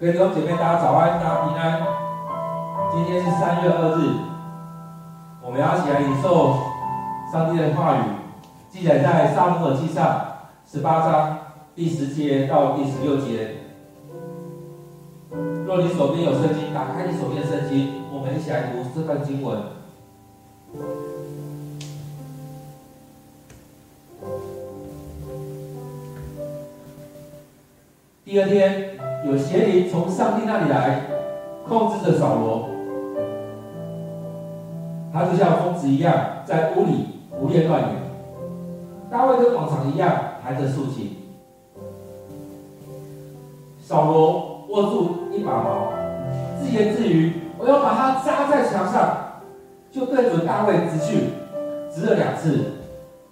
各位弟兄姐妹，大家早安，大家平安。今天是三月二日，我们要一起来领受上帝的话语，记载在撒母耳记上十八章第十节到第十六节。若你手边有圣经，打开你手边的圣经，我们一起来读这段经文。第二天，有邪灵从上帝那里来，控制着扫罗。他就像疯子一样，在屋里胡言乱语。大卫跟往常一样，弹着竖琴。扫罗握住一把矛，自言自语：“我要把它扎在墙上。”就对准大卫直去，直了两次，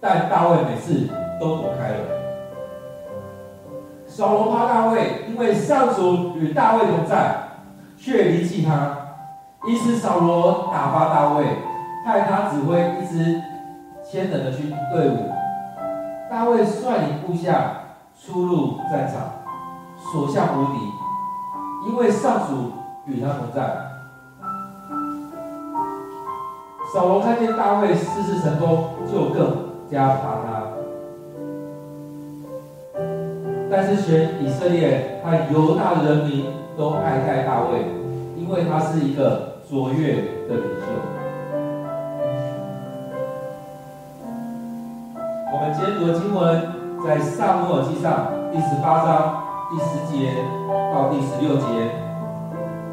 但大卫每次都躲开了。扫罗怕大卫，因为上主与大卫同在，却离弃他。因此扫罗打发大卫，派他指挥一支千人的军队伍。大卫率领部下出入战场，所向无敌，因为上主与他同在。扫罗看见大卫事事成功，就更加怕他。但是全以色列和犹大的人民都爱戴大卫，因为他是一个卓越的领袖。我们今天读的经文在撒母耳记上第十八章第十节到第十六节。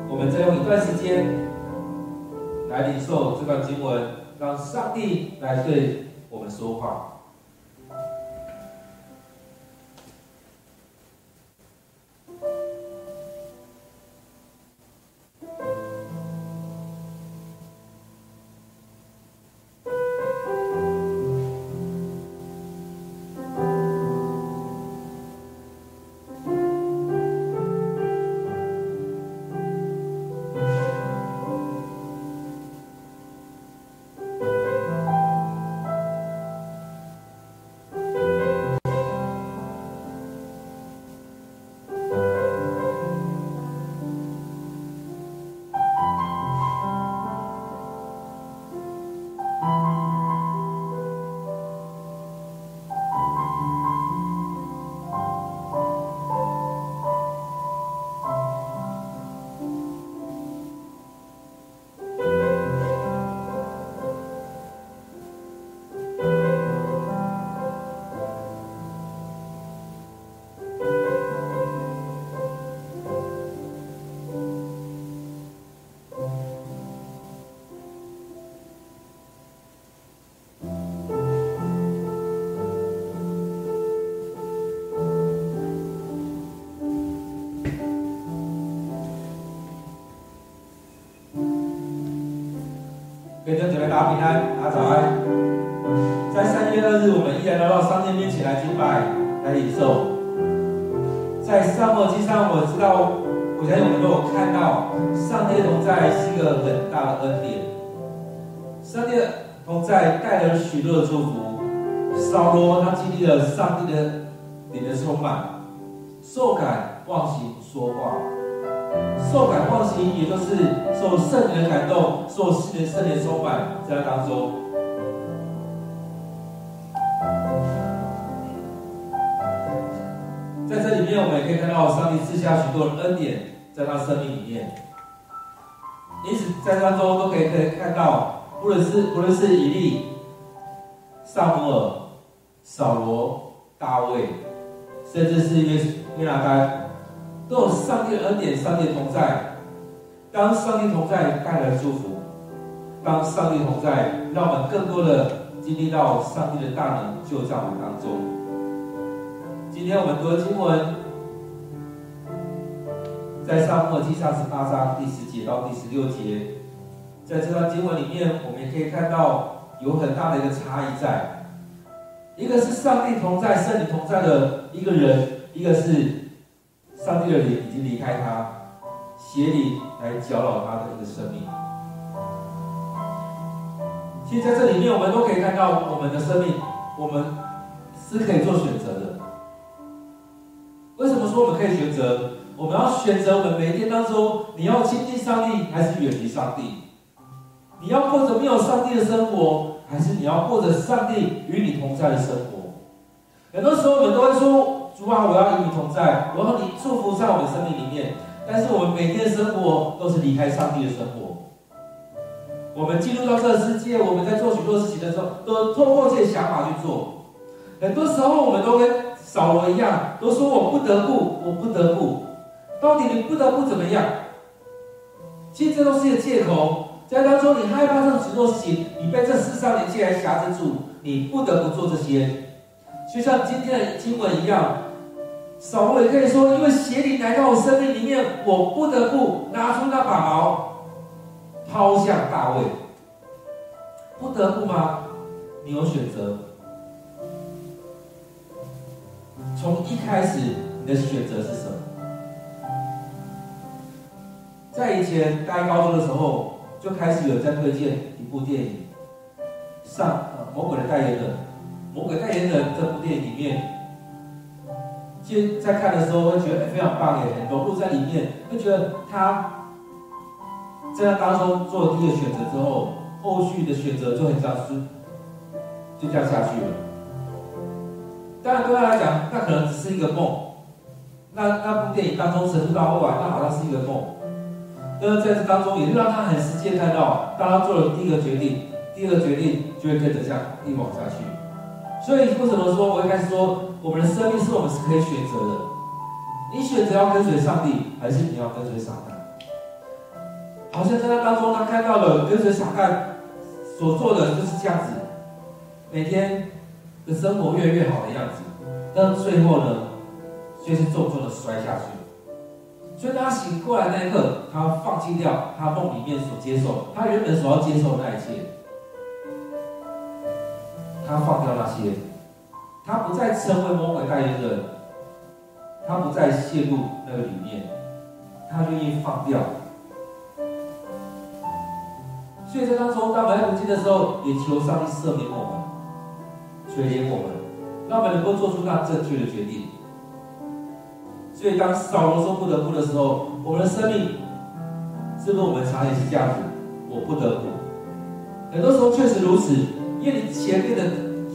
我们再用一段时间来领受这段经文，让上帝来对我们说话。大家平安，大早安。在三月二日，我们依然来到上帝面前来敬拜、来领受。在撒母耳记上，我知道，我相信我们都有看到，上帝同在是一个很大的恩典。上帝同在带来了许多的祝福。扫罗他经历了上帝的灵的充满，受感忘形说话。受感忘形，也就是受圣灵的感动，受圣灵圣灵充满在当中。在这里面，我们也可以看到上帝赐下许多恩典在他生命里面。因此，在当中都可以可以看到，无论是无论是以利、撒母耳、扫罗、大卫，甚至是约约拿单。都有上帝的恩典，上帝同在。当上帝同在带来祝福，当上帝同在，让我们更多的经历到上帝的大能就在我们当中。今天我们读的经文，在撒母耳记上十八章第十节到第十六节，在这段经文里面，我们也可以看到有很大的一个差异在，一个是上帝同在、圣灵同在的一个人，一个是。上帝的灵已经离开他，邪灵来搅扰他的一个生命。其实在这里面，我们都可以看到，我们的生命，我们是可以做选择的。为什么说我们可以选择？我们要选择我们每一天当中，你要亲近上帝还是远离上帝？你要过着没有上帝的生活，还是你要过着上帝与你同在的生活？很多时候我们都会说：“主啊，我要与你同在，我要你祝福在我们生命里面。”但是我们每天的生活都是离开上帝的生活。我们进入到这个世界，我们在做许多事情的时候，都透过这些想法去做。很多时候我们都跟扫罗一样，都说我不得不，我不得不。到底你不得不怎么样？其实这都是一个借口。在当中，你害怕这种许多事情，你被这世上的一切来挟制住，你不得不做这些。就像今天的经文一样，扫罗也可以说，因为邪灵来到我生命里面，我不得不拿出那把矛，抛向大卫。不得不吗？你有选择。从一开始，你的选择是什么？在以前大一高中的时候，就开始有在推荐一部电影，上《魔鬼的代言人》。《魔鬼代言人》这部电影里面，就在看的时候会觉得非常棒耶，很融入在里面，会觉得他在那当中做了第一个选择之后，后续的选择就很像是就这样下去了。当然对他来讲，那可能只是一个梦。那那部电影当中陈述到后来，那好像是一个梦。但是在这当中，也是让他很实际看到，当他做了第一个决定，第二个决定就会跟着这样一往下去。所以为什么说，我一开始说，我们的生命是我们是可以选择的。你选择要跟随上帝，还是你要跟随撒旦？好像在那当中，他看到了跟随撒旦所做的就是这样子，每天的生活越来越好的样子，但最后呢，却是重重的摔下去。所以他醒过来那一刻，他放弃掉他梦里面所接受，他原本所要接受的那一切，他放掉那些，他不再成为魔鬼代言人，他不再陷入那个里面，他愿意放掉。所以在当中，当我们在读经的时候，也求上帝赦免我们，垂怜我们，让我们能够做出那正确的决定。所以，当扫罗说不得不的时候，我们的生命是不是我们常也是这样子？我不得不。很多时候确实如此，因为前面的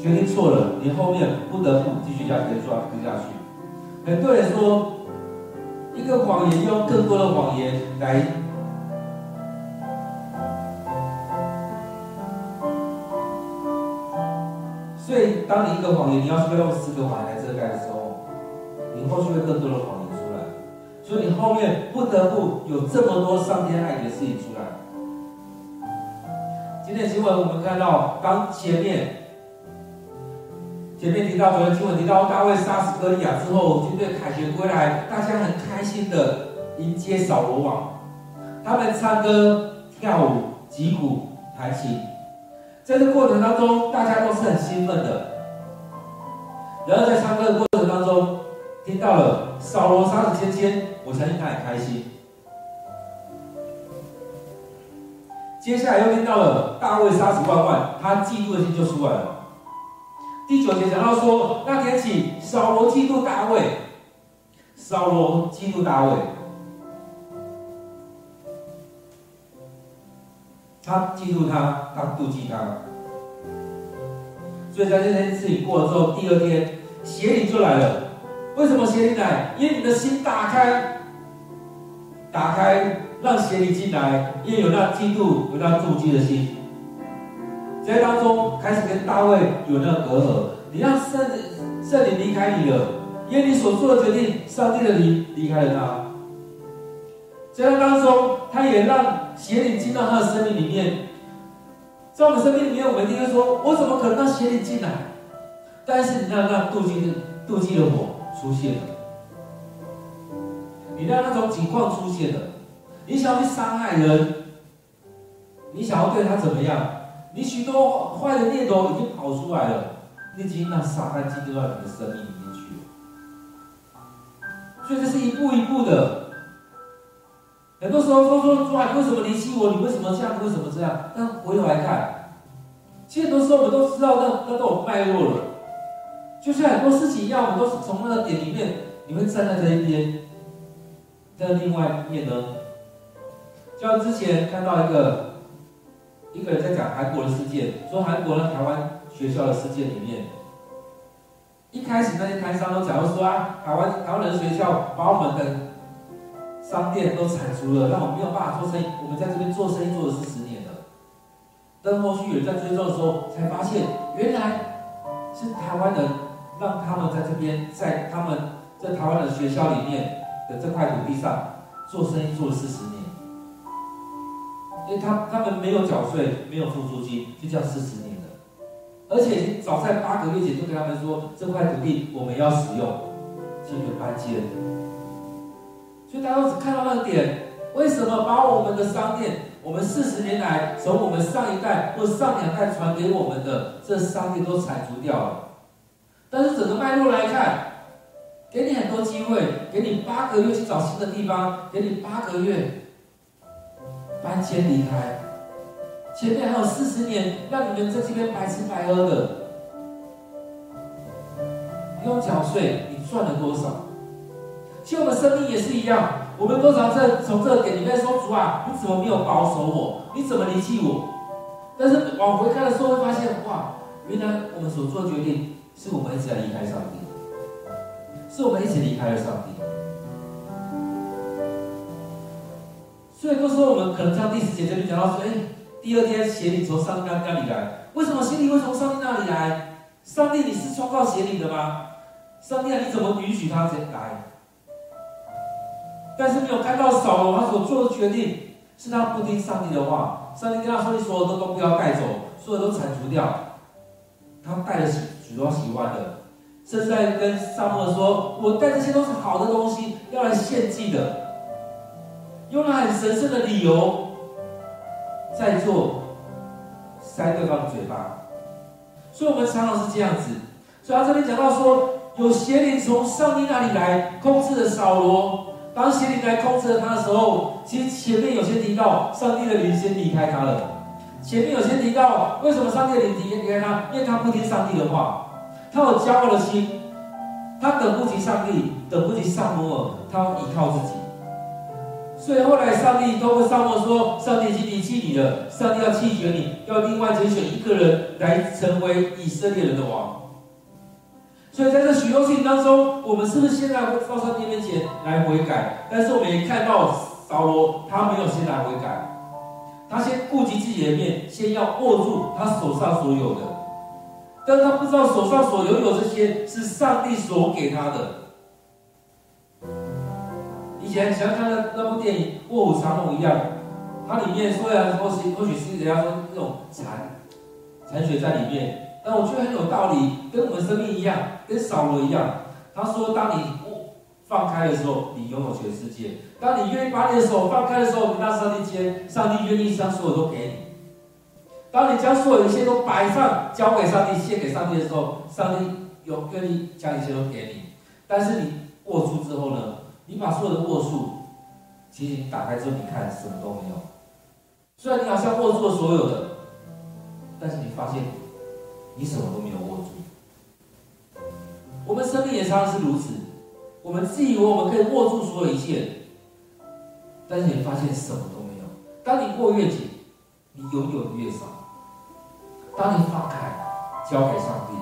决定错了，你后面不得不继续这样跟抓跟下去。很多人说，一个谎言用更多的谎言来。所以，当你一个谎言，你要需要用四个谎言来遮盖的时候。你后续会更多的谎言出来，所以你后面不得不有这么多伤天害理的事情出来。今天新闻我们看到，当前面前面提到，昨天新闻提到大卫杀死歌利亚之后，军队凯旋归来，大家很开心的迎接扫罗王，他们唱歌、跳舞、击鼓、弹琴，在这过程当中，大家都是很兴奋的。然后在唱歌的过程当中，听到了扫罗杀死千千，我相信他很开心。接下来又听到了大卫杀死万万，他嫉妒的心就出来了。第九节讲到说，那天起扫罗嫉妒大卫，扫罗嫉妒大卫，他嫉妒他，他妒忌他。所以在这件事情过了之后，第二天邪灵就来了。为什么邪灵来？因为你的心打开，打开，让邪灵进来，因为有那嫉妒、有那妒忌的心，在当中开始跟大卫有那隔阂。你让圣圣灵离开你了，因为你所做的决定，上帝的灵离开了他。在当中，他也让邪灵进到他的生命里面。在我们生命里面，我们一定说：我怎么可能让邪灵进来？但是你让那妒忌的妒忌的火。出现了，你让那种情况出现了，你想要去伤害人，你想要对他怎么样？你许多坏的念头已经跑出来了，你已经让撒旦进入到你的生命里面去了。所以这是一步一步的。很多时候都说说，哇，为什么离弃我？你为什么这样？为什么这样？但回头来看，其实很多时候我们都知道那那都有脉络了。就像很多事情一样，我们都是从那个点里面，你会站在这一边，但另外一面呢，就像之前看到一个一个人在讲韩国的事件，说韩国的台湾学校的事件里面，一开始那些台商都讲说啊，台湾台湾人学校把我们的商店都铲除了，让我们没有办法做生意。我们在这边做生意做了四十年了。但后续有人在追踪的时候，才发现原来是台湾人让他们在这边，在他们在台湾的学校里面的这块土地上做生意做了四十年。因为他他们没有缴税，没有付租金，就叫四十年了。而且早在八个月前就跟他们说，这块土地我们要使用，进行搬迁。所以大家只看到那个点，为什么把我们的商店？我们四十年来，从我们上一代或上两代传给我们的这商店都铲除掉了。但是整个脉络来看，给你很多机会，给你八个月去找新的地方，给你八个月搬迁离开。前面还有四十年让你们在这边白吃白喝的，不用缴税，你赚了多少？其实我们生命也是一样。我们多少在从这个点里面说，主啊，你怎么没有保守我？你怎么离弃我？但是往回看的时候，会发现，哇，原来我们所做的决定，是我们一直在离开上帝，是我们一起离开了上帝。所以，有时候我们可能像第十节这里讲到说，哎，第二天邪灵从上帝那里来，为什么邪灵会从上帝那里来？上帝，你是创造邪灵的吗？上帝啊，你怎么允许他来？但是没有看到扫罗，他所做的决定是他不听上帝的话。上帝跟他说：“你所有的都不要带走，所有都铲除掉。”他带了许多喜欢的，甚至在跟撒母说：“我带这些都是好的东西，要来献祭的，用了很神圣的理由在做塞对方的嘴巴。”所以，我们常常是这样子。所以，他这边讲到说，有邪灵从上帝那里来控制了扫罗。当邪灵来控制了他的时候，其实前面有先提到上帝的灵先离开他了。前面有先提到为什么上帝的灵离开他，因为他不听上帝的话，他有骄傲的心，他等不及上帝，等不及撒母耳，他要依靠自己。所以后来上帝都跟撒母耳说：“上帝已经离弃你了，上帝要弃绝你，要另外拣选一个人来成为以色列人的王。”所以在这许多事情当中，我们是不是现在会到上帝面前来悔改？但是我们也看到扫罗，他没有先来悔改，他先顾及自己的面，先要握住他手上所有的，但他不知道手上所拥有这些是上帝所给他的。以前想要看的那部电影《卧虎藏龙》一样，它里面虽然说是或许是人家说那种残残血在里面。但我觉得很有道理，跟我们生命一样，跟扫罗一样。他说：“当你放开的时候，你拥有全世界；当你愿意把你的手放开的时候，你让上帝接，上帝愿意将所有都给你。当你将所有一切都摆上，交给上帝，献给上帝的时候，上帝有愿意将一切都给你。但是你握住之后呢？你把所有的握住，其实你打开之后，你看什么都没有。虽然你好像握住了所有的，但是你发现。”你什么都没有握住。我们生命也常常是如此，我们自以为我们可以握住所有一切，但是你发现什么都没有。当你握越紧，你拥有的越少。当你放开，交给上帝。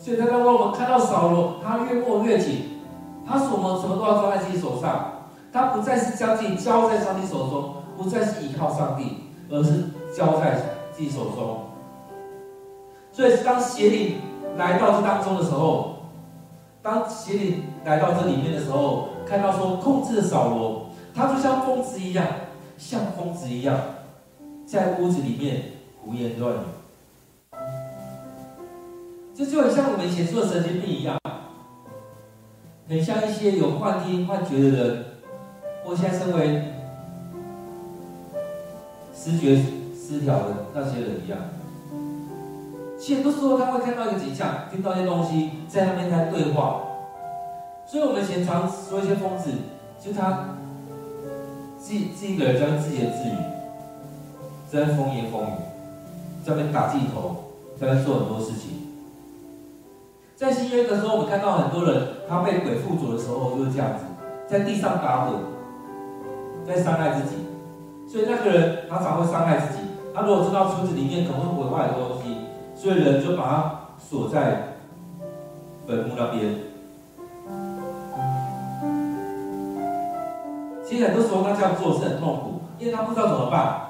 所以，当当我们看到扫罗，他越握越紧，他什么什么都要抓在自己手上，他不再是将自己交在上帝手中，不再是依靠上帝，而是交在自己手中。所以，当邪灵来到这当中的时候，当邪灵来到这里面的时候，看到说控制的扫罗，他就像疯子一样，像疯子一样，在屋子里面胡言乱语。这就很像我们以前说的神经病一样，很像一些有幻听幻觉的人，或现在身为视觉失调的那些人一样。其实很多时候他会看到一个景象，听到一些东西，在那边在对话。所以我们以前常说一些疯子，就他自己自己一个人在自言自语，在风言风语，在那边打自己头，在那做很多事情。在新约的时候，我们看到很多人，他被鬼附着的时候就是这样子，在地上打滚，在伤害自己。所以那个人他常会伤害自己。他如果知道村子里面可能会毁坏很多东西，所以人就把他锁在坟墓那边。其实很多时候他这样做是很痛苦，因为他不知道怎么办。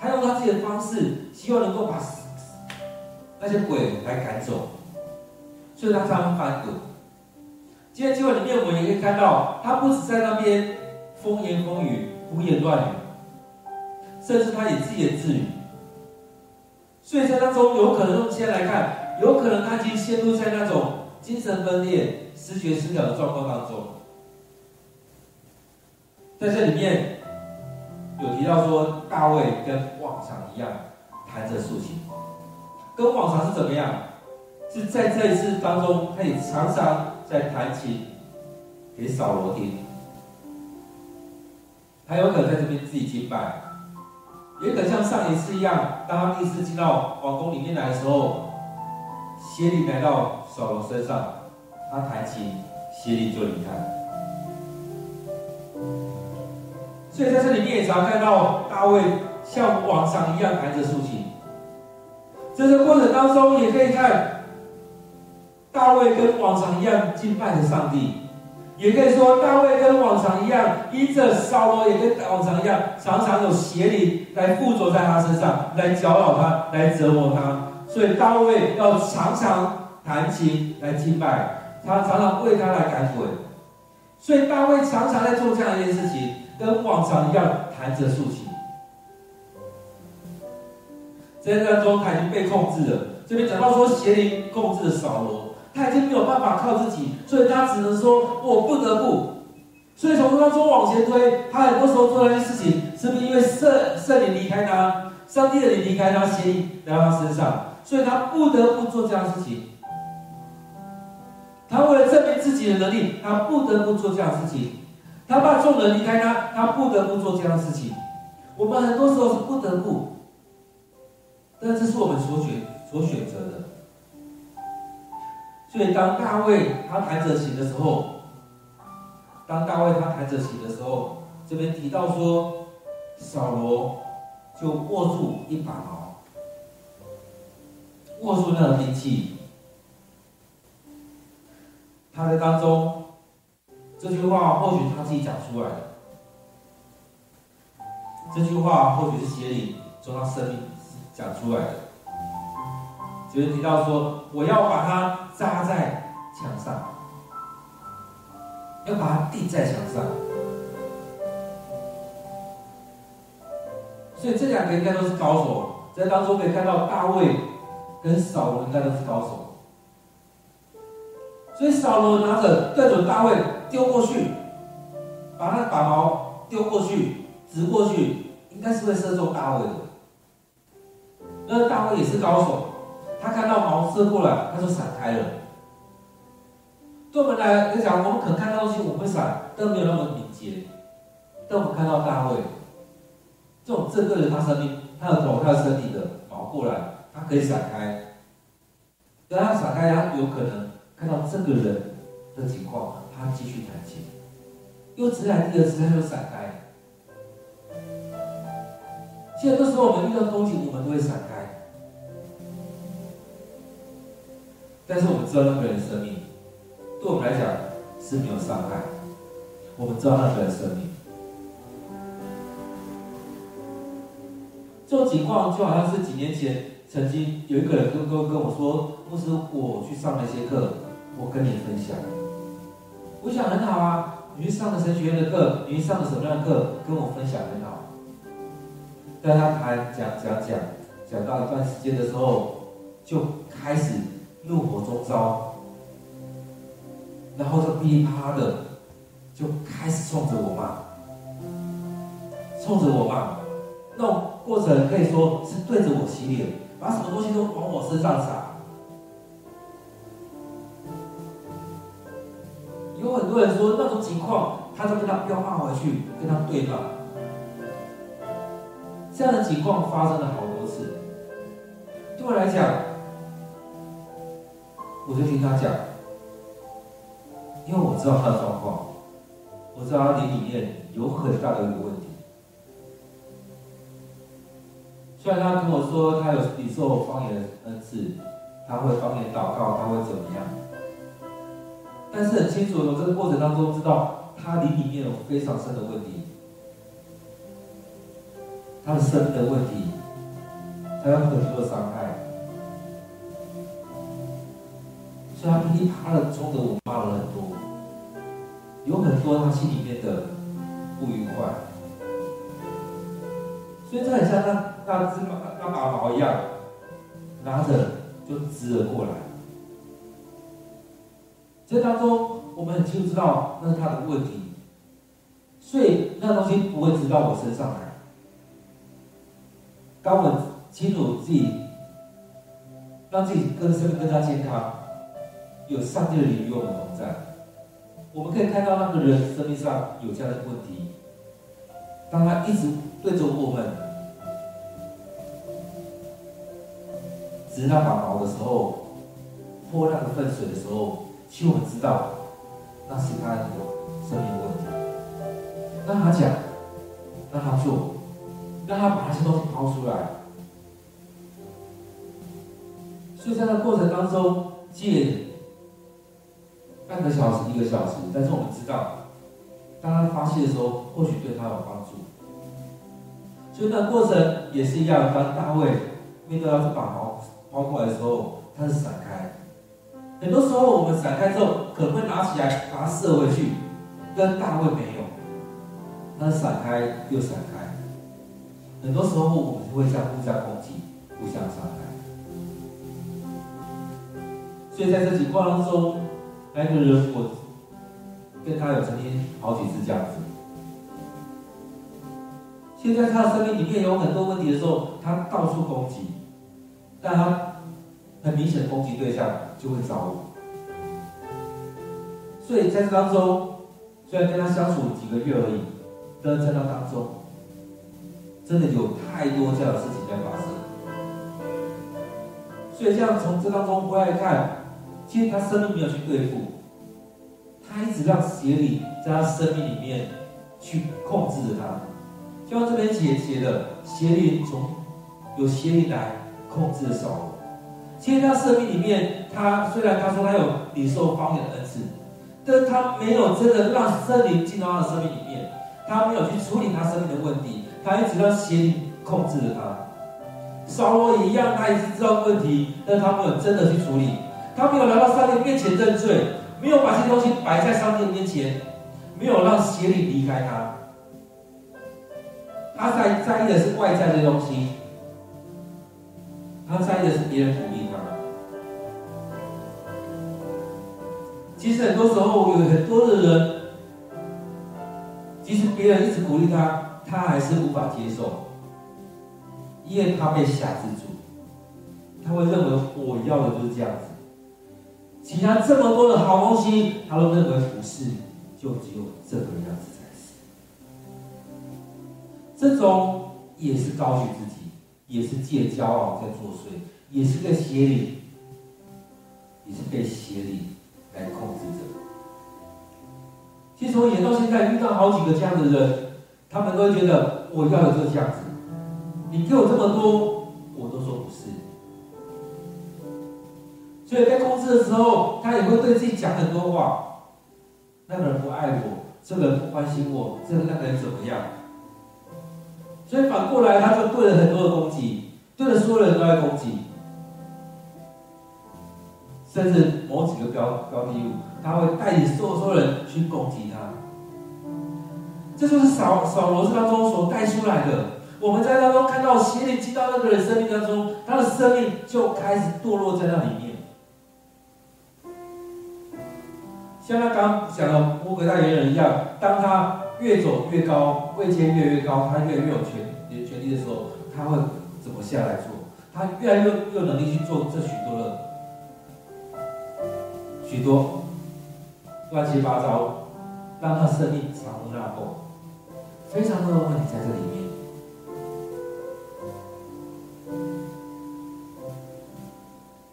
他用他自己的方式，希望能够把那些鬼来赶走，所以他常常翻滚。今天经文里面，我们也可以看到，他不止在那边风言风语、胡言乱语，甚至他也自言自语。所以在当中，有可能用今天来看，有可能他已经陷入在那种精神分裂、失觉失调的状况当中。在这里面有提到说，大卫跟往常一样弹着竖琴，跟往常是怎么样？是在这一次当中，他也常常在弹琴给扫罗听，还有可能在这边自己敬拜。也可能像上一次一样，当他第一次进到王宫里面来的时候，邪灵来到扫罗身上，他弹琴，邪灵就离开。所以在这里面也常看到大卫像往常一样弹着竖琴。在这个过程当中，也可以看大卫跟往常一样敬拜着上帝。也可以说，大卫跟往常一样，依着扫罗也跟往常一样，常常有邪灵来附着在他身上，来搅扰他，来折磨他。所以大卫要常常弹琴来敬拜，他常常为他来赶鬼。所以大卫常常在做这样一件事情，跟往常一样弹着竖琴。在这当中，他已经被控制了。这边讲到说，邪灵控制了扫罗。他已经没有办法靠自己，所以他只能说：“我不得不。”所以从当中往前推，他很多时候做那些事情，是不是因为圣圣灵离开他，上帝的灵离开他，邪灵来到他身上，所以他不得不做这样事情。他为了证明自己的能力，他不得不做这样事情。他怕众人离开他，他不得不做这样的事情。我们很多时候是不得不，但这是我们所选所选择的。所以，当大卫他弹着琴的时候，当大卫他弹着琴的时候，这边提到说，扫罗就握住一把矛，握住那个兵器。他在当中，这句话或许他自己讲出来的，这句话或许是邪灵从他生命讲出来的。有人提到说，我要把它。扎在墙上，要把它钉在墙上。所以这两个应该都是高手，在当中可以看到大卫跟扫罗应该都是高手。所以扫罗拿着对准大卫丢过去，把那把矛丢过去，直过去，应该是会射中大卫的。那大卫也是高手。他看到毛射过来，他就闪开了。对我们来来讲，我们可能看到东西，我们会闪，但没有那么敏捷。但我们看到大卫，这种正对着他生命、他的头、他的身体的毛过来，他可以闪开。当他闪开，他有可能看到这个人的情况，他继续弹琴。又直来第二次，他就闪开。现在这时候我们遇到攻击，我们都会闪开。但是我们知道那个人的生命，对我们来讲是没有伤害。我们知道那个人生命，这种情况就好像是几年前曾经有一个人跟跟跟我说：“牧师，我去上了一些课，我跟你分享。”我想很好啊，你去上了神学院的课，你去上了什么样的课，跟我分享很好。但他谈讲讲讲讲到一段时间的时候，就开始。怒火中烧，然后就噼里啪啦的就开始冲着我骂，冲着我骂，那种过程可以说是对着我洗脸，把什么东西都往我身上撒。有很多人说那种情况，他就跟他飙骂回去，跟他对骂。这样的情况发生了好多次，对我来讲。我就听他讲，因为我知道他的状况，我知道他灵里面有很大的一个问题。虽然他跟我说他有你受方言恩赐，他会方言祷告，他会怎么样？但是很清楚的，从这个过程当中知道他灵里面有非常深的问题，他的生的问题，他有很多的伤害。所以他噼里啪啦冲着我骂了很多，有很多他心里面的不愉快，所以这很像那那只马那马毛一样，拿着就直了过来。这当中我们很清楚知道那是他的问题，所以那东西不会直到我身上来。当我清楚自己，让自己更生更加健康。有上帝的灵与我们同在，我们可以看到那个人生命上有这样的问题。当他一直对着我们指那把矛的时候，泼那个粪水的时候，其实我们知道那是他的生命问题。让他讲，让他做，让他把那些东西抛出来。所以在那过程当中，借。半个小时，一个小时，但是我们知道，当他发泄的时候，或许对他有帮助。所以那过程也是一样。当大卫面对到这把矛抛过来的时候，他是闪开。很多时候我们闪开之后，可能会拿起来把它射回去，跟大卫没有，他是闪开又闪开。很多时候我们就会相互相攻击，互相伤害。所以在这情况当中。那个人，我跟他有曾经好几次这样子。现在他的生命里面有很多问题的时候，他到处攻击，但他很明显的攻击对象就会找我。所以在这当中，虽然跟他相处几个月而已，但是在那当中，真的有太多这样的事情在发生。所以这样从这当中回来看。其实他生命没有去对付，他一直让邪灵在他生命里面去控制着他。就像这边写写的，邪灵从有邪灵来控制扫罗。其实他生命里面，他虽然他说他有领受方言的恩赐，但是他没有真的让圣灵进到他的生命里面，他没有去处理他生命的问题，他一直让邪灵控制着他。扫罗一样，他也是知道问题，但他没有真的去处理。他没有来到上帝面前认罪，没有把这些东西摆在上帝面前，没有让邪灵离开他。他在在意的是外在的东西，他在意的是别人鼓励他。其实很多时候有很多的人，即使别人一直鼓励他，他还是无法接受，因为他被辖制住，他会认为我要的就是这样子。其他这么多的好东西，他都认为不是，就只有这个样子才是。这种也是高举自己，也是借骄傲在作祟，也是个邪灵，也是被邪灵来控制着。其实我演到现在，遇到好几个这样的人，他们都会觉得我要的就是这样子，你给我这么多，所以在控制的时候，他也会对自己讲很多话。那个人不爱我，这个人不关心我，这个那个人怎么样？所以反过来，他就对了很多的攻击，对了所有人都在攻击，甚至某几个标标的物，他会带领所有所有人去攻击他。这就是扫扫罗当中所带出来的。我们在当中看到邪灵进到那个人生命当中，他的生命就开始堕落在那里面。像他刚讲的魔鬼代言人一样，当他越走越高，位阶越来越高，他越来越有权权力的时候，他会怎么下来做？他越来越有能力去做这许多的许多乱七八糟，让他生命藏污纳垢，非常多的问题在这里面。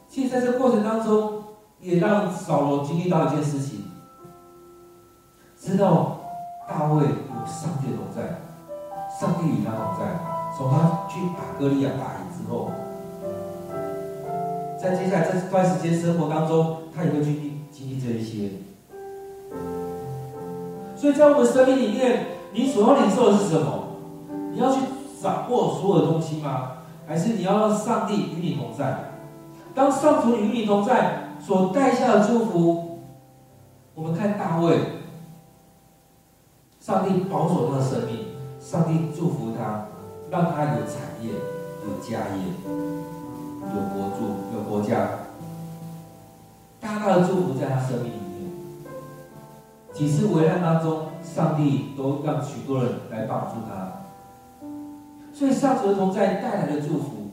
其实在这过程当中，也让扫罗经历到一件事情。知道大卫有上帝同在，上帝与他同在。从他去打歌利亚打赢之后，在接下来这段时间生活当中，他也会经历经历这一些。所以在我们生命里面，你所要领受的是什么？你要去掌握所有的东西吗？还是你要让上帝与你同在？当上主与你同在所带下的祝福，我们看大卫，上帝保守他的生命，上帝祝福他，让他有产业、有家业、有国住、有国家，大大的祝福在他生命里面。几次危难当中，上帝都让许多人来帮助他，所以上主的同在带来的祝福。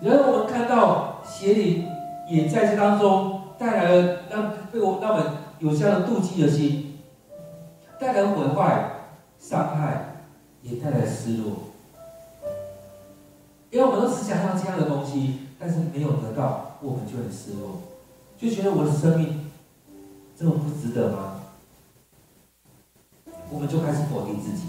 然后我们看到邪灵也在这当中带来了让被我们让我们有这样的妒忌的心，带来毁坏、伤害，也带来失落。因为我们都只想要这样的东西，但是没有得到，我们就很失落，就觉得我的生命这么不值得吗？我们就开始否定自己。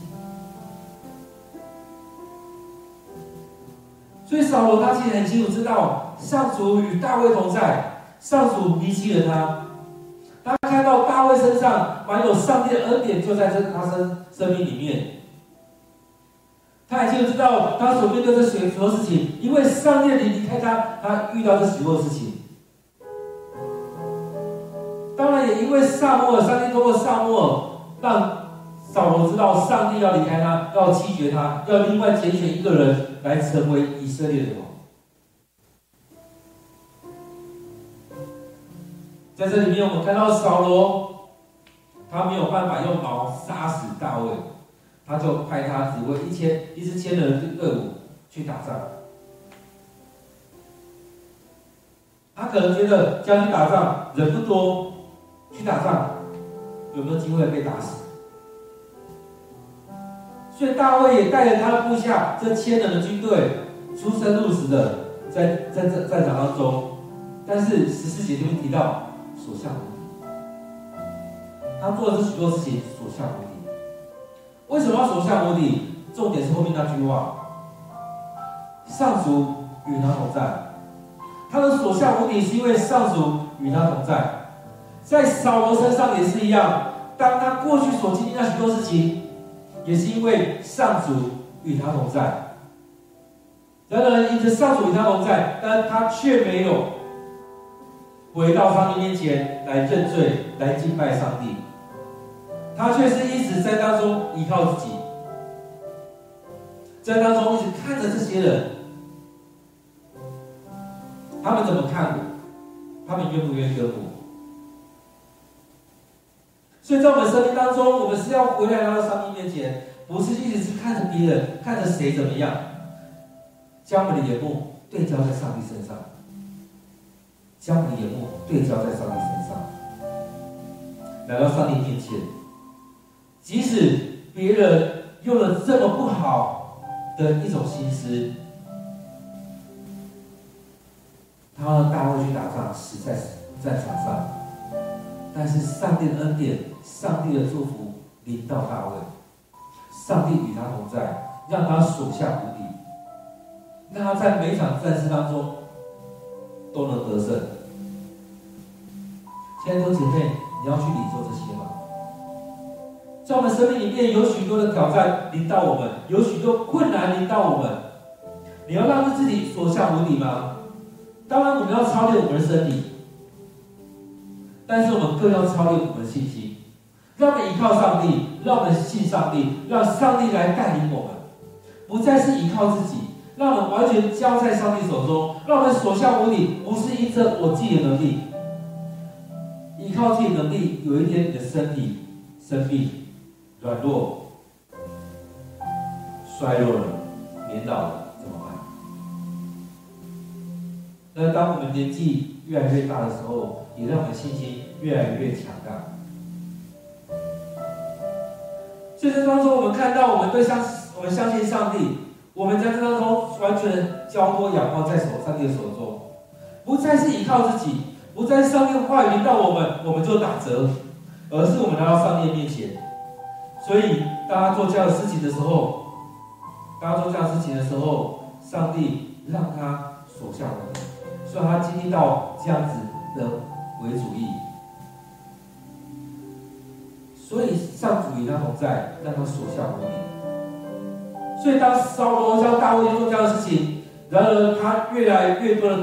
所以扫罗他其实很清楚知道，上主与大卫同在，上主离弃了他。他看到大卫身上满有上帝的恩典，就在这他生生命里面。他也就知道他所面对的许多事情，因为上帝离离开他，他遇到这许多事情。当然也因为撒母耳，上帝通过撒母耳让扫罗知道上帝要离开他，要弃绝他，要另外拣选一个人来成为以色列的王。在这里面，我们看到扫罗，他没有办法用矛杀死大卫。他就派他指挥一千一支千人的队伍去打仗。他可能觉得将军打仗人不多，去打仗有没有机会被打死？所以大卫也带着他的部下这千人的军队出生入死的在在这战场当中。但是十四节里面提到所向无敌，他做的这许多事情所向无敌。为什么要所向无敌？重点是后面那句话：上主与他同在。他的所向无敌是因为上主与他同在。在扫罗身上也是一样，当他过去所经历那许多事情，也是因为上主与他同在。然而，因着上主与他同在，但他却没有回到上帝面前来认罪、来敬拜上帝。他却是一直在当中依靠自己，在当中一直看着这些人，他们怎么看我？他们愿不愿意跟我？所以在我们生命当中，我们是要回来来到上帝面前，不是一直是看着别人，看着谁怎么样，将我们的眼目对焦在上帝身上，将你的眼目对焦在上帝身上，来到上帝面前。即使别人用了这么不好的一种心思，他让大卫去打仗，死在战场上，但是上帝的恩典、上帝的祝福临到大卫，上帝与他同在，让他所向无敌，让他在每场战事当中都能得胜。亲爱的姐妹，你要去领受这些吗？在我们生命里面有许多的挑战临到我们，有许多困难临到我们。你要让自己所向无敌吗？当然，我们要操练我们的身体，但是我们更要操练我们的信心。让我们依靠上帝，让我们信上帝，让上帝来带领我们，不再是依靠自己，让我们完全交在上帝手中。让我们所向无敌，不是依着我自己的能力，依靠自己的能力，有一天你的身体生病。软弱、衰弱了，年老了，怎么办？那当我们年纪越来越大的时候，也让我们信心越来越强大。在这当中，我们看到我们对相，我们相信上帝，我们在这当中完全交托仰望在手上帝的手中，不再是依靠自己，不再是上帝的话语到我们，我们就打折，而是我们来到上帝面前。所以当他做这样的事情的时候，当他做这样的事情的时候，上帝让他所向无，所以他经历到这样子的为主义。所以上主与他同在，让他所向无敌。所以当扫罗向大卫做这样的事情，然而他越来越多的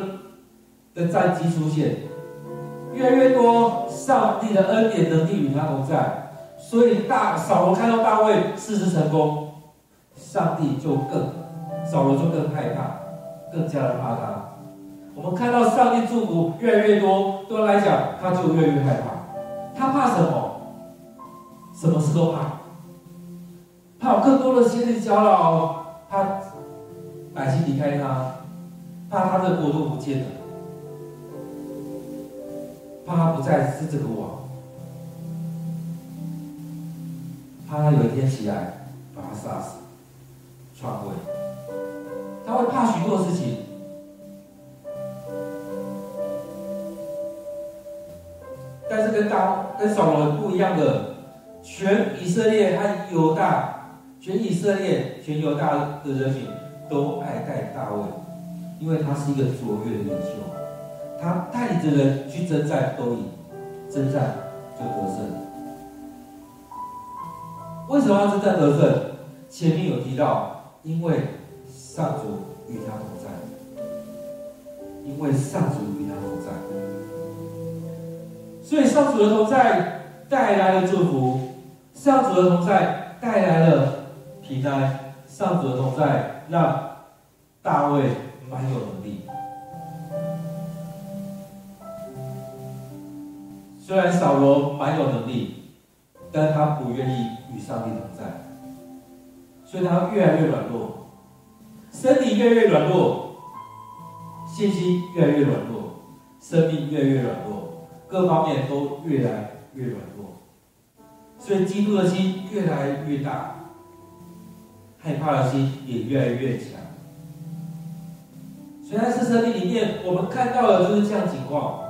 的战绩出现，越来越多上帝的恩典能力与他同在。所以大扫罗看到大卫事事成功，上帝就更扫罗就更害怕，更加的怕他。我们看到上帝祝福越来越多，对他来讲他就越来越害怕。他怕什么？什么事都怕，怕有更多的先知搅扰，怕百姓离开他，怕他的国度不见了，怕他不再是这个王，怕他有一天起来把他杀死、篡位，他会怕许多事情。但是跟大跟扫罗不一样的。全以色列和犹大，全以色列、全犹大的人民都爱戴大卫，因为他是一个卓越的领袖，他带领着人去征战都赢，征战就得胜。为什么要征战得胜？前面有提到，因为上主与他同在，因为上主与他同在，所以上主的同在带来了祝福。上主的同在带来了平安，上主的同在让大卫蛮有能力。虽然扫罗蛮有能力，但他不愿意与上帝同在，所以他越来越软弱，身体越来越软弱，信心越来越软弱，生命越来越软弱，各方面都越来越软弱。所以，基督的心越来越大，害怕的心也越来越强。所以，在这生命里面，我们看到的就是这样情况。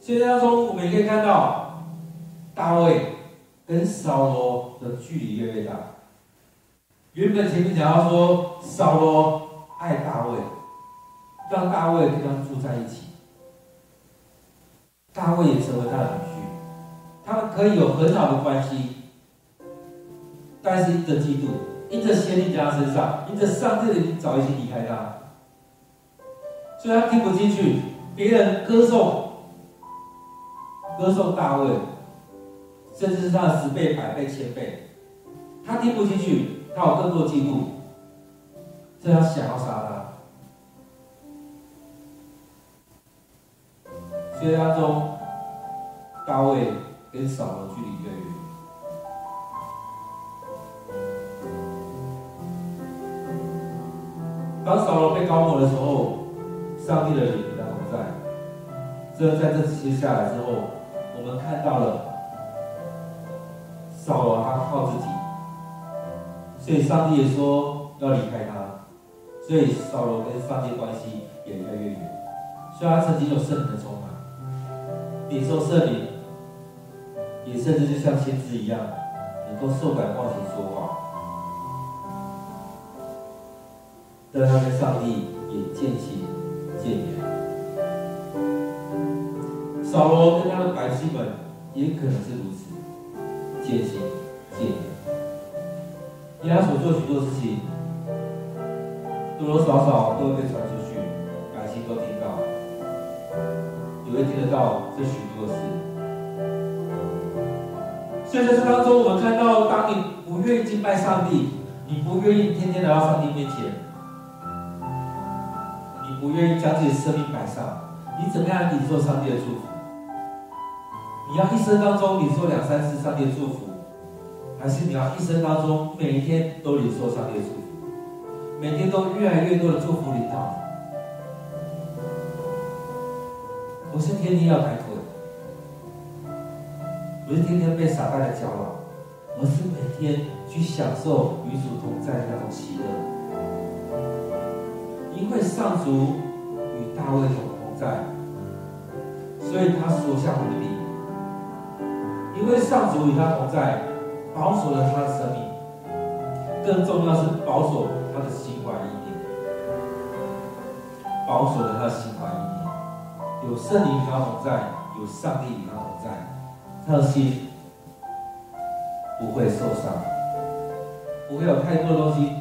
现在当中，我们也可以看到，大卫跟扫罗的距离越来越大。原本前面讲到说，扫罗爱大卫，让大卫跟他住在一起。大卫也成为他的女婿，他们可以有很好的关系，但是因着嫉妒，因着先例在他身上，因着上帝的早已经离开他，所以他听不进去别人歌颂歌颂大卫，甚至是他的十倍、百倍、千倍，他听不进去，他有更多嫉妒，所以他想要杀他。所以当中，大卫跟扫罗距离越来越远。当扫罗被膏抹的时候，上帝的灵与他同在。这在这接下来之后，我们看到了扫罗他靠自己，所以上帝也说要离开他，所以扫罗跟上帝关系也越来越远。虽然他曾经有圣灵的充满。领受圣灵，也甚至就像先知一样，能够受感冒前说话。但他跟上帝也渐行渐远。扫罗跟他的百姓们也可能是如此，渐行渐远。因他所做许多事情，多多少少都会被传出去，百姓都听到。你会听得到这许多事。所以在这当中，我们看到，当你不愿意敬拜上帝，你不愿意天天来到上帝面前，不愿意将自己的生命摆上，你怎么样领受上帝的祝福？你要一生当中领受两三次上帝的祝福，还是你要一生当中每一天都领受上帝的祝福，每天都越来越多的祝福领到？不是天天要抬头，不是天天被撒旦的搅扰，而是每天去享受与主同在的那种喜乐。因为上主与大卫同在，所以他所向无敌，因为上主与他同在，保守了他的生命。更重要是保守他的心怀意念，保守了他的心怀意念。有圣灵与他同在，有上帝与他同在，他的心不会受伤，不会有太多的东西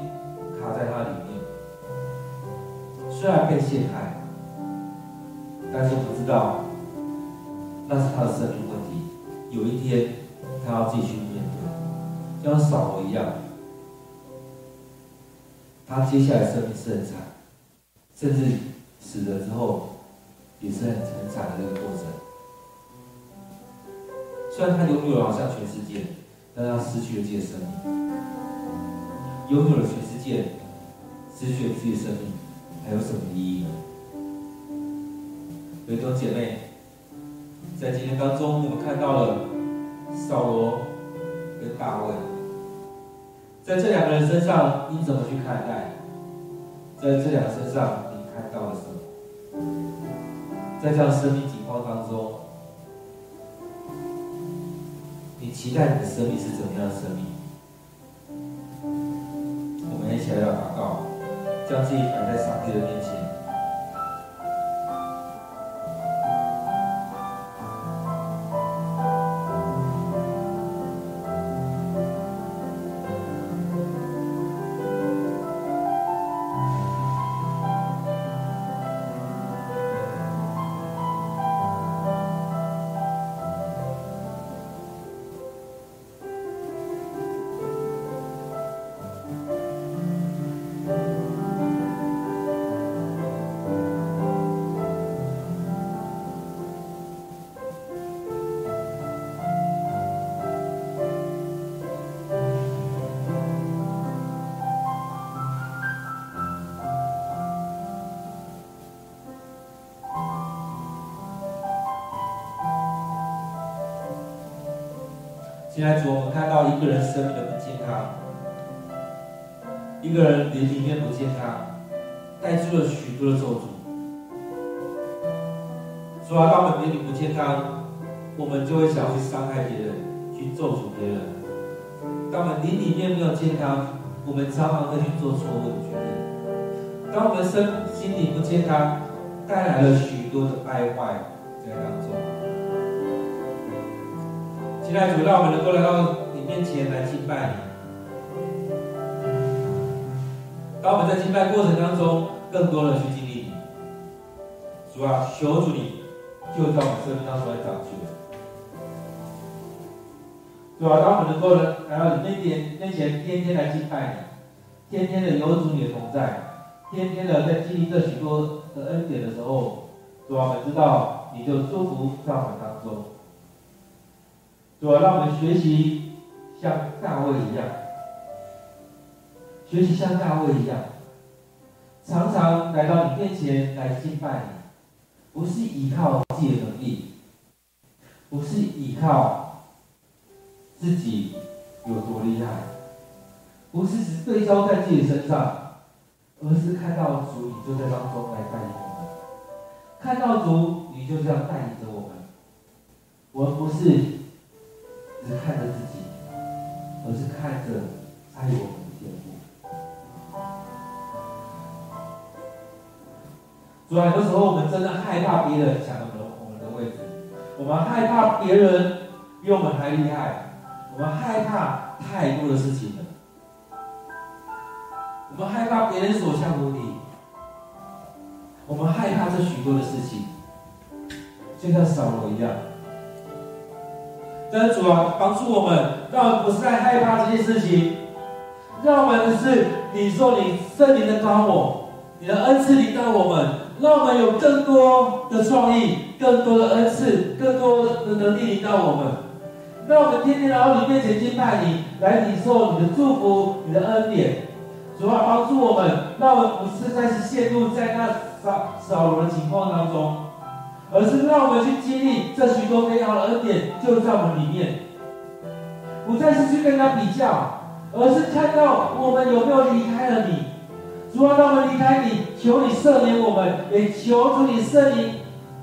虽然被陷害，但是我知道那是他的生命问题。有一天，他要继续面对，就像扫罗一样，他接下来生命是很惨，甚至死了之后也是很很惨的这个过程。虽然他拥有了好像全世界，但他失去了自己的生命。拥有了全世界，失去了自己的生命。还有什么意义呢？弟兄姐妹，在今天当中，我们看到了扫罗跟大卫，在这两个人身上，你怎么去看待？在这两个身上，你看到了什么？在这样生命情况当中，你期待你的生命是怎么样的生命？我们一起来要祷告。将自己摆在上帝的面前。现在主，我们看到一个人生命的不健康，一个人灵里面不健康，带出了许多的咒诅。主啊，当我们灵里不健康，我们就会想要去伤害别人，去咒诅别人。当我们灵里面没有健康，我们常常会去做错误的决定。当我们身心灵不健康，带来了许多的败坏在当中。现在主，让我们能够来到你面前来敬拜你。当我们在敬拜过程当中，更多的去经历你。主啊，求主你就在我们生命当中来掌权。主啊，当我们能够来到你面前面前，天天来敬拜你，天天的有主你的同在，天天的在经历这许多的恩典的时候，主啊，我们知道你就祝福在我们当中。主啊，让我们学习像大卫一样，学习像大卫一样，常常来到你面前来敬拜你，不是依靠自己的能力，不是依靠自己有多厉害，不是只对焦在自己身上，而是看到主，你就在当中来带领我们，看到主，你就这样带领着我们，我们不是。只看着自己，而是看着爱我们的天父。主要很多时候，我们真的害怕别人抢了我们的位置，我们害怕别人比我们还厉害，我们害怕太多的事情了，我们害怕别人所向无敌，我们害怕这许多的事情，就像扫罗一样。真主啊，帮助我们，让我们不是在害怕这些事情，让我们是你说你圣灵的高我，你的恩赐领到我们，让我们有更多的创意，更多的恩赐，更多的能力领到我们，让我们天天来到你面前敬拜你，来领受你的祝福，你的恩典。主啊，帮助我们，让我们不是再次陷入在那扫扫罗的情况当中。而是让我们去经历这许多美好的恩典，就在我们里面，不再是去跟他比较，而是看到我们有没有离开了你。主啊，让我们离开你，求你赦免我们，也求主你圣灵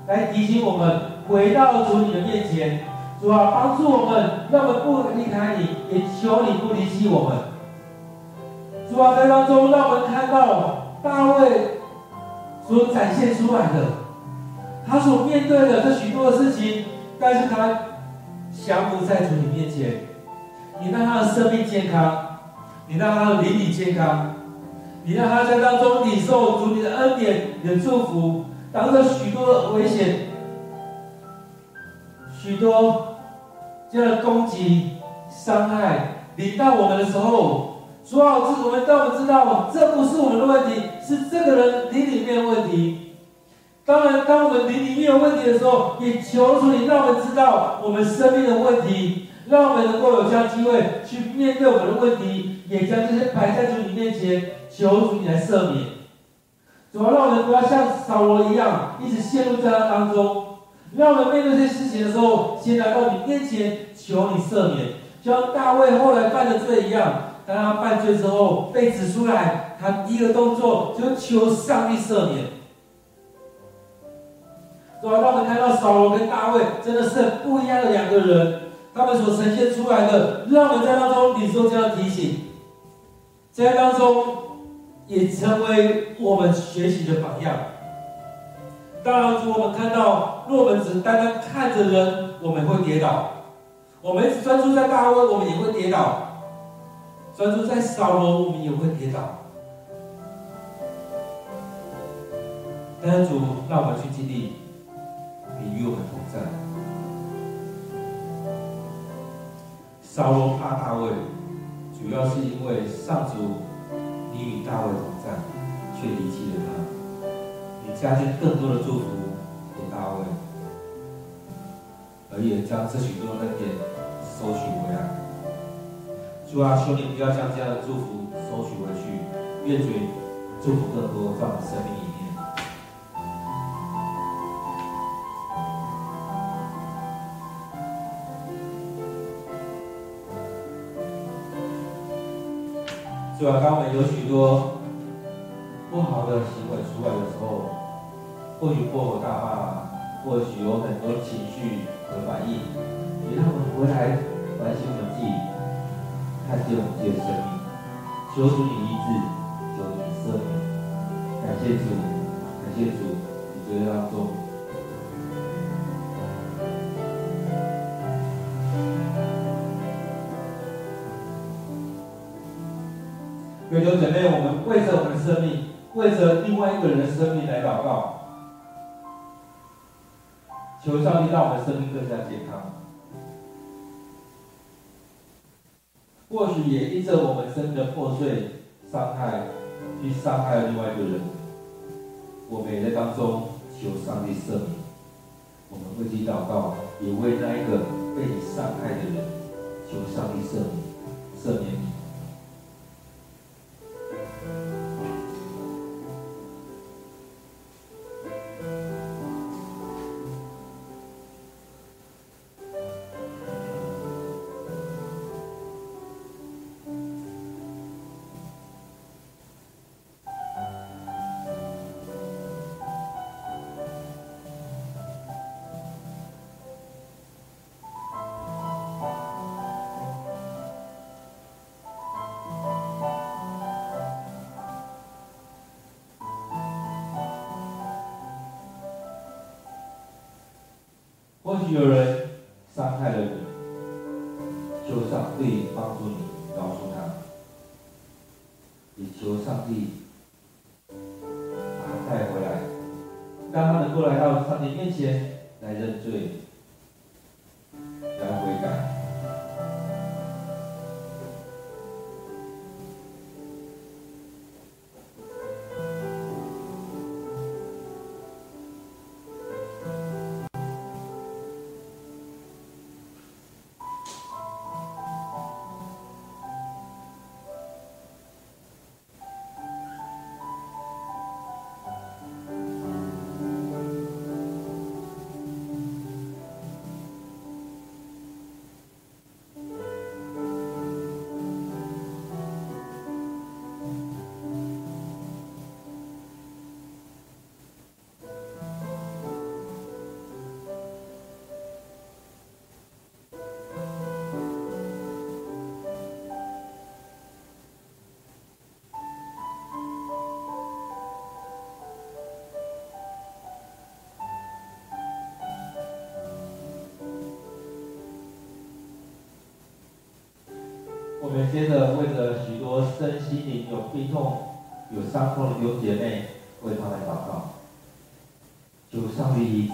来提醒我们，回到主你的面前。主啊，帮助我们，让我们不离开你，也求你不离弃我们。主啊，在当中让我们看到大卫所展现出来的，他所面对的这许多的事情，但是他降服在主你面前，你让他的生命健康，你让他的灵里健康，你让他在当中领受主你的恩典、你的祝福，当着许多的危险、许多这样的攻击、伤害临到我们的时候，主啊，我们当我们知道这不是我们的问题，是这个人你里面的问题。当然，当我们灵里面有问题的时候，也求主你让我们知道我们生命的问题，让我们能够有这样机会去面对我们的问题，也将这些摆在主你面前，求主你来赦免。主要让我们不要像扫罗一样，一直陷入在那当中。让我们面对这些事情的时候，先来到你面前，求你赦免，就像大卫后来犯的罪一样。当他犯罪之后被指出来，他第一个动作就求上帝赦免。主要让我们看到扫罗跟大卫真的是不一样的两个人，他们所呈现出来的，让我们在当中领受这样的提醒，在当中也成为我们学习的榜样。当然，主我们看到，若我们只单单看着人，我们会跌倒；我们专注在大卫，我们也会跌倒；专注在扫罗，我们也会跌倒。但是主让我们去经历。你与我们同在。扫罗怕大卫，主要是因为上主你与大卫同在，却离弃了他。你加添更多的祝福给大卫，而也将这许多恩典收取回来。主啊，求你不要将这样的祝福收取回去，愿主祝福更多在我们生命里。主要，当我们有许多不好的行为出来的时候，或许破口大骂，或许有很多情绪和反应，也让我们回来反省我们自己，看见我们自己的生命，求主你让我们生命更加健康。或许也因着我们生命的破碎、伤害，去伤害了另外一个人，我们也在当中求上帝赦免。我们为其祷告，也为那一个被你伤害的人求上帝赦免，赦免你。或我们接着为着许多身心灵有病痛、有伤痛的弟姐妹，为他们祷告，求上帝医治。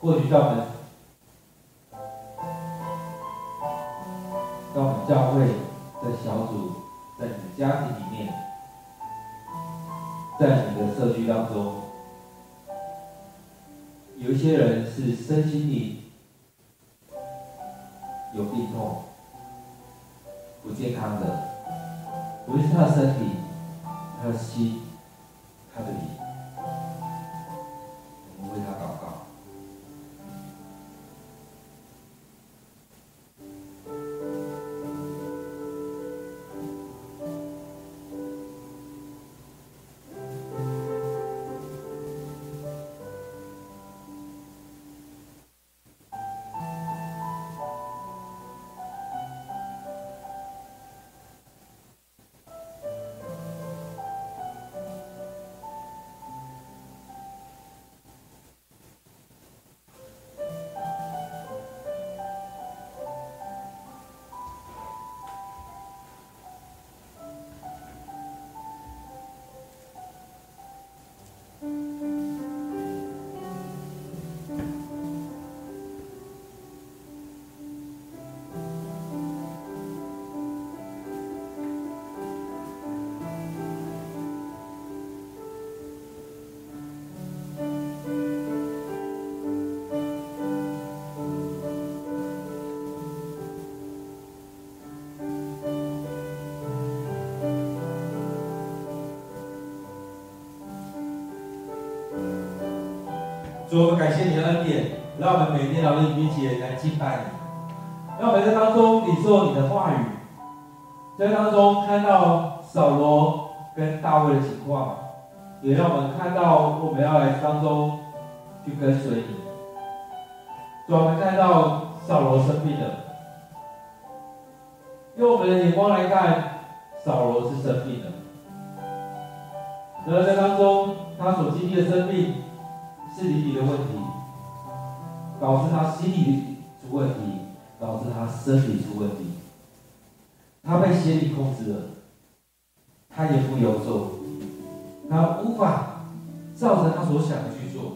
或许在我们，让我们教会的小组，在你的家庭里面，在你的社区当中，有一些人是身心灵无论主，我们感谢你的恩典，让我们每天来到你面前来敬拜你，让我们在当中领受你的话语，在当中看到扫罗跟大卫的情况，也让我们看到我们要来当中去跟随你。主，我们看到扫罗生病了，用我们的眼光来看，扫罗是生病了，然而在当中他所经历的生病。是灵里的问题，导致他心理出问题，导致他身体出问题。他被邪灵控制了，他言不由衷，他无法照着他所想的去做。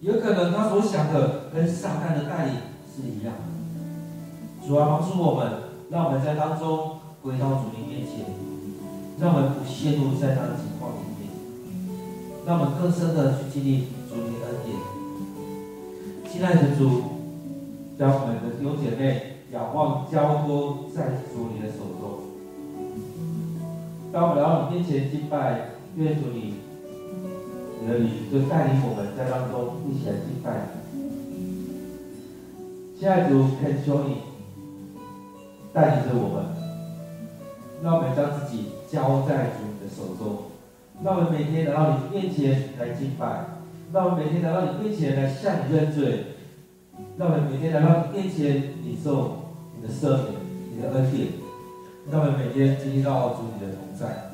有可能他所想的跟撒旦的带领是一样的。主啊，帮助我们，让我们在当中回到主你面前，让我们不陷入在他的。让我们更深的去经历主你的恩典。亲爱的主，将我们的弟兄姐妹仰望交托在主你的手中。当我们来到你面前敬拜，愿主你，你的灵就带领我们在当中一起来敬拜。亲爱的主，恳求你带领着我们，让我们将自己交在主你的手中。让我们每天来到你面前来敬拜，让我们每天来到你面前来向你认罪，让我们每天来到你面前领受你的赦免、你的恩典，让我们每天经历到主你的同在，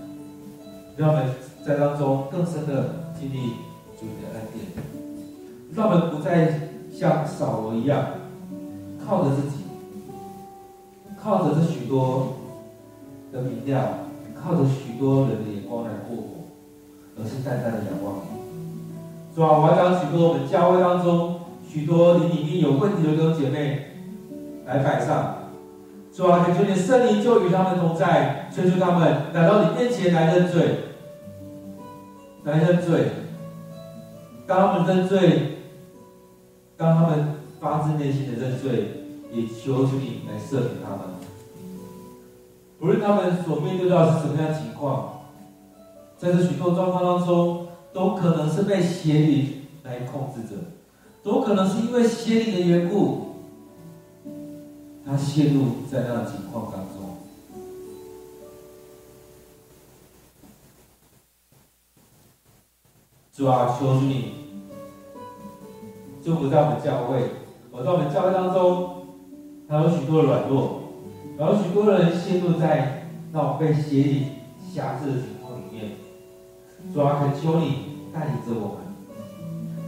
让我们在当中更深的经历主你的恩典，让我们不再像扫罗一样靠着自己，靠着这许多的名调，靠着许多人的眼光来过活。而是淡淡的仰望你，是吧？我要将许多我们教会当中许多灵里面有问题的弟兄姐妹来摆上，是吧？恳求你圣灵就与他们同在，催促他们来到你面前来认罪，来认罪。当他们认罪，当他们发自内心的认罪，也求求你来赦免他们。无论他们所面对到是什么样的情况。在这许多状况当中，都可能是被邪灵来控制着，都可能是因为邪灵的缘故，他陷入在那样的情况当中。主啊，求主你，就不在我们教会，我在我们教会当中，还有许多的软弱，还有许多人陷入在那种被邪灵辖制的情况。主啊，恳求你带领着我们，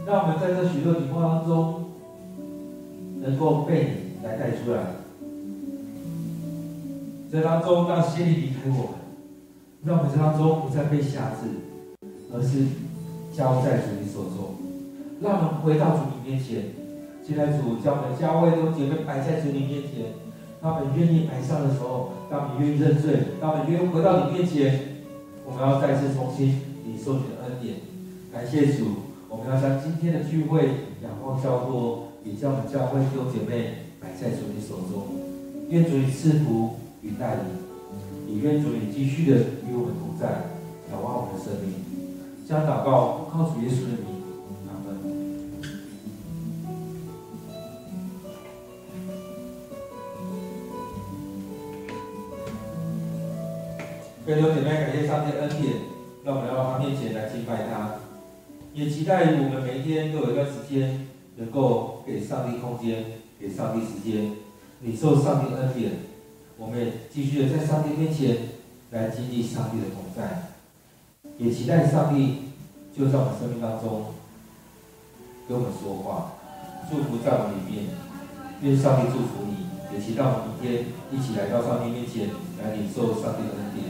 让我们在这许多情况当中，能够被你来带出来。这当中让邪灵离开我们，让我们这当中不再被辖制，而是交在主你手中。让我们回到主你面前。现在主将我们教会弟兄姐妹摆在主你面前，当我们愿意摆上的时候，当我们愿意认罪，当我们愿意回到你面前，我们要再次重新受你的恩典。感谢主，我们要将今天的聚会仰望交托，也将我们教会弟兄姐妹摆在主你手中。愿主你赐福与带领，也愿主你继续的与我们同在，仰望我们的生命。将祷告靠主耶稣的名。弟兄姐妹，感谢上帝恩典，让我们来到他面前来敬拜他，也期待我们每一天都有一段时间，能够给上帝空间，给上帝时间，领受上帝恩典。我们也继续的在上帝面前来经历上帝的同在，也期待上帝就在我们生命当中跟我们说话，祝福在我们里面。愿上帝祝福你，也期待我们明天一起来到上帝面前来领受上帝的恩典。